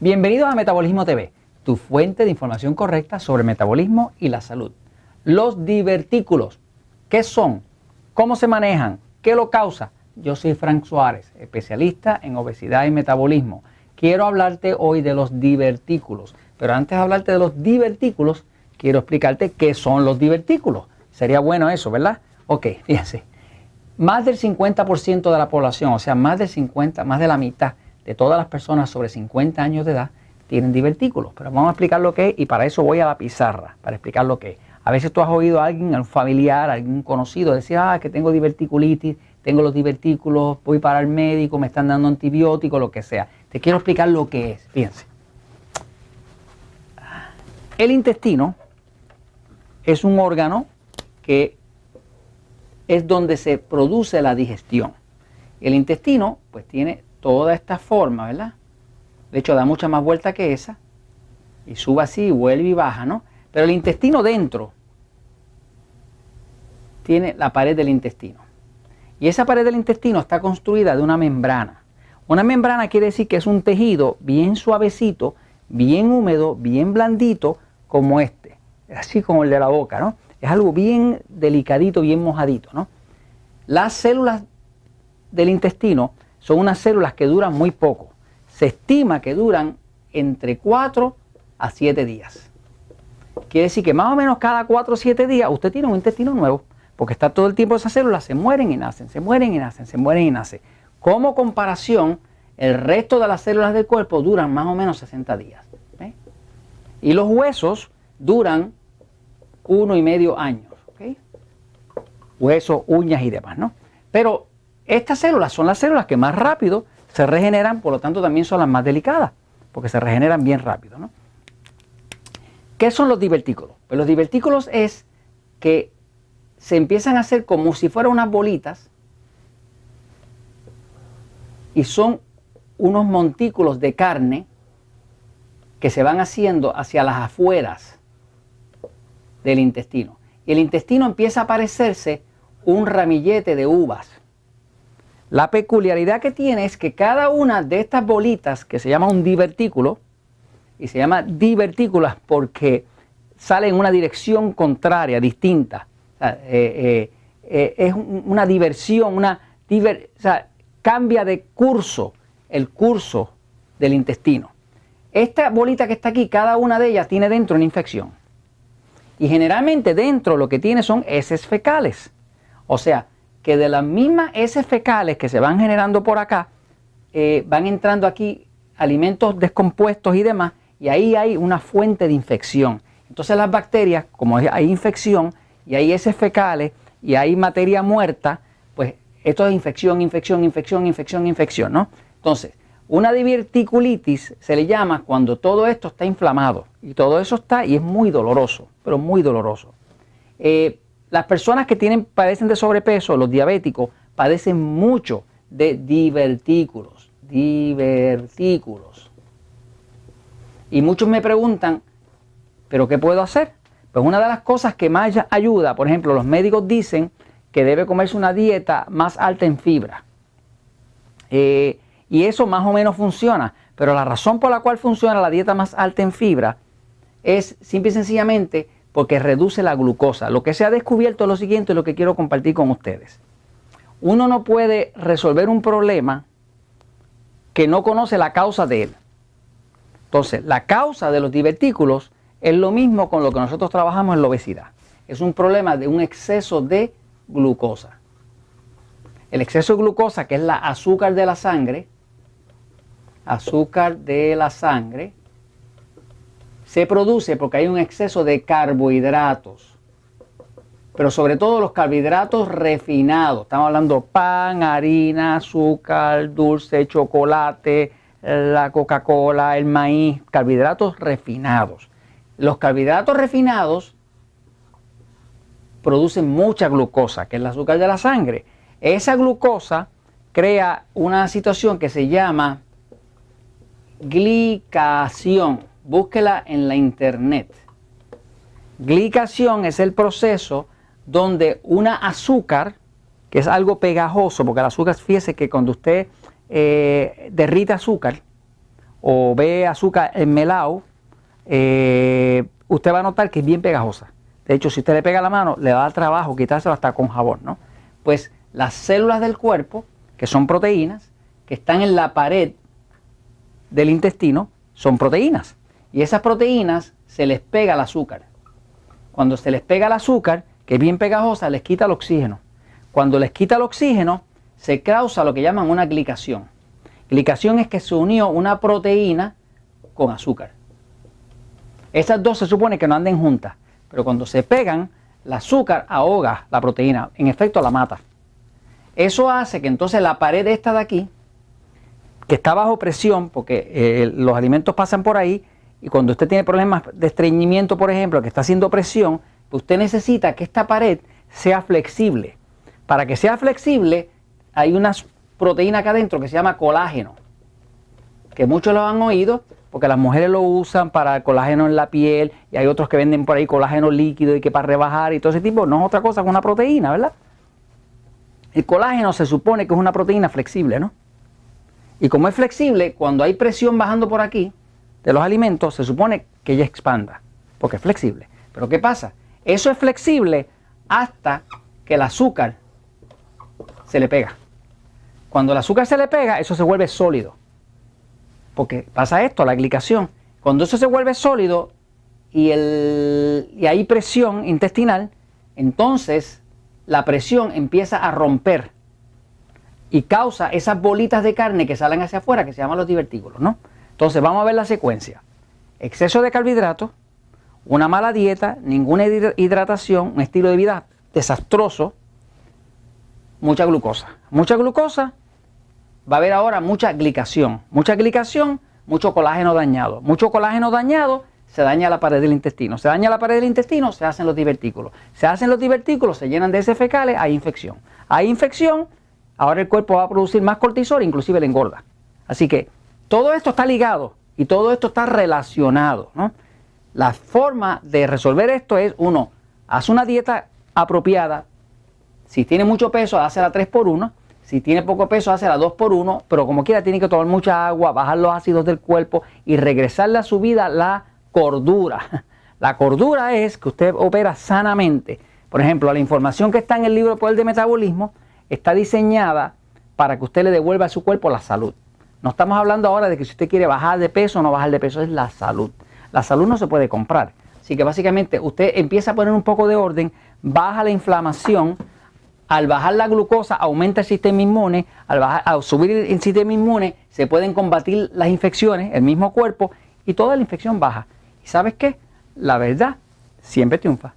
Bienvenidos a Metabolismo TV, tu fuente de información correcta sobre metabolismo y la salud. Los divertículos, ¿qué son? ¿Cómo se manejan? ¿Qué lo causa? Yo soy Frank Suárez, especialista en obesidad y metabolismo. Quiero hablarte hoy de los divertículos, pero antes de hablarte de los divertículos, quiero explicarte qué son los divertículos. Sería bueno eso, ¿verdad? Ok, fíjense. Más del 50% de la población, o sea, más del 50, más de la mitad de todas las personas sobre 50 años de edad tienen divertículos. Pero vamos a explicar lo que es y para eso voy a la pizarra, para explicar lo que es. A veces tú has oído a alguien, a un familiar, a algún conocido decir, ah, que tengo diverticulitis, tengo los divertículos, voy para el médico, me están dando antibióticos, lo que sea. Te quiero explicar lo que es. Fíjense. El intestino es un órgano que es donde se produce la digestión. El intestino pues tiene toda esta forma, ¿verdad? De hecho da mucha más vuelta que esa y sube así, vuelve y baja, ¿no? Pero el intestino dentro tiene la pared del intestino. Y esa pared del intestino está construida de una membrana. Una membrana quiere decir que es un tejido bien suavecito, bien húmedo, bien blandito, como este. Así como el de la boca, ¿no? Es algo bien delicadito, bien mojadito, ¿no? Las células del intestino son unas células que duran muy poco. Se estima que duran entre 4 a 7 días. Quiere decir que más o menos cada 4 o 7 días usted tiene un intestino nuevo, porque está todo el tiempo esas células se mueren y nacen, se mueren y nacen, se mueren y nacen. Como comparación, el resto de las células del cuerpo duran más o menos 60 días. Y los huesos duran uno y medio años. Huesos, uñas y demás, ¿no? Pero estas células son las células que más rápido se regeneran, por lo tanto también son las más delicadas, porque se regeneran bien rápido, ¿no? ¿Qué son los divertículos? Pues los divertículos es que se empiezan a hacer como si fueran unas bolitas y son unos montículos de carne que se van haciendo hacia las afueras del intestino. Y el intestino empieza a parecerse un ramillete de uvas. La peculiaridad que tiene es que cada una de estas bolitas, que se llama un divertículo, y se llama divertículas porque sale en una dirección contraria, distinta. Eh, eh, eh, es una diversión, una cambia de curso el curso del intestino. Esta bolita que está aquí, cada una de ellas tiene dentro una infección. Y generalmente dentro lo que tiene son heces fecales. O sea, que de las mismas heces fecales que se van generando por acá, eh, van entrando aquí alimentos descompuestos y demás, y ahí hay una fuente de infección. Entonces las bacterias, como hay infección y hay heces fecales y hay materia muerta, pues esto es infección, infección, infección, infección, infección, ¿no? Entonces, una diverticulitis se le llama cuando todo esto está inflamado y todo eso está y es muy doloroso, pero muy doloroso. Eh, las personas que tienen, padecen de sobrepeso, los diabéticos, padecen mucho de divertículos, divertículos. Y muchos me preguntan, ¿pero qué puedo hacer? Pues una de las cosas que más ayuda, por ejemplo, los médicos dicen que debe comerse una dieta más alta en fibra. Eh, y eso más o menos funciona. Pero la razón por la cual funciona la dieta más alta en fibra es simple y sencillamente porque reduce la glucosa. Lo que se ha descubierto es lo siguiente, lo que quiero compartir con ustedes. Uno no puede resolver un problema que no conoce la causa de él. Entonces, la causa de los divertículos es lo mismo con lo que nosotros trabajamos en la obesidad. Es un problema de un exceso de glucosa. El exceso de glucosa, que es la azúcar de la sangre, azúcar de la sangre se produce porque hay un exceso de carbohidratos, pero sobre todo los carbohidratos refinados. Estamos hablando pan, harina, azúcar, dulce, chocolate, la Coca-Cola, el maíz, carbohidratos refinados. Los carbohidratos refinados producen mucha glucosa, que es el azúcar de la sangre. Esa glucosa crea una situación que se llama glicación. Búsquela en la internet. Glicación es el proceso donde una azúcar, que es algo pegajoso, porque el azúcar, fíjese que cuando usted eh, derrite azúcar, o ve azúcar en melao, eh, usted va a notar que es bien pegajosa. De hecho, si usted le pega la mano, le va a dar trabajo quitárselo hasta con jabón, ¿no? Pues las células del cuerpo, que son proteínas, que están en la pared del intestino, son proteínas. Y esas proteínas se les pega el azúcar. Cuando se les pega el azúcar, que es bien pegajosa, les quita el oxígeno. Cuando les quita el oxígeno, se causa lo que llaman una glicación. Glicación es que se unió una proteína con azúcar. Esas dos se supone que no anden juntas, pero cuando se pegan, el azúcar ahoga la proteína, en efecto la mata. Eso hace que entonces la pared esta de aquí, que está bajo presión, porque eh, los alimentos pasan por ahí, y cuando usted tiene problemas de estreñimiento, por ejemplo, que está haciendo presión, pues usted necesita que esta pared sea flexible. Para que sea flexible, hay una proteína acá adentro que se llama colágeno, que muchos lo han oído porque las mujeres lo usan para colágeno en la piel y hay otros que venden por ahí colágeno líquido y que para rebajar y todo ese tipo, no es otra cosa que una proteína, ¿verdad? El colágeno se supone que es una proteína flexible, ¿no? Y como es flexible, cuando hay presión bajando por aquí de los alimentos, se supone que ella expanda, porque es flexible. Pero ¿qué pasa? Eso es flexible hasta que el azúcar se le pega. Cuando el azúcar se le pega, eso se vuelve sólido. Porque pasa esto, la glicación. Cuando eso se vuelve sólido y, el, y hay presión intestinal, entonces la presión empieza a romper y causa esas bolitas de carne que salen hacia afuera, que se llaman los divertículos, ¿no? Entonces vamos a ver la secuencia. Exceso de carbohidratos, una mala dieta, ninguna hidratación, un estilo de vida desastroso, mucha glucosa. Mucha glucosa, va a haber ahora mucha glicación. Mucha glicación, mucho colágeno dañado. Mucho colágeno dañado, se daña la pared del intestino. Se daña la pared del intestino, se hacen los divertículos. Se hacen los divertículos, se llenan de heces fecales, hay infección. Hay infección, ahora el cuerpo va a producir más cortisol, inclusive le engorda. Así que todo esto está ligado y todo esto está relacionado. La forma de resolver esto es, uno, haz una dieta apropiada, si tiene mucho peso, hace la 3 por 1. Si tiene poco peso, hace la 2 por 1. Pero como quiera, tiene que tomar mucha agua, bajar los ácidos del cuerpo y regresarle a su vida la cordura. La cordura es que usted opera sanamente. Por ejemplo, la información que está en el libro Poder de Metabolismo está diseñada para que usted le devuelva a su cuerpo la salud. No estamos hablando ahora de que si usted quiere bajar de peso o no bajar de peso, es la salud. La salud no se puede comprar. Así que básicamente usted empieza a poner un poco de orden, baja la inflamación, al bajar la glucosa aumenta el sistema inmune, al, subir el sistema inmune se pueden combatir las infecciones, el mismo cuerpo, y toda la infección baja. ¿Y sabes qué? La verdad siempre triunfa.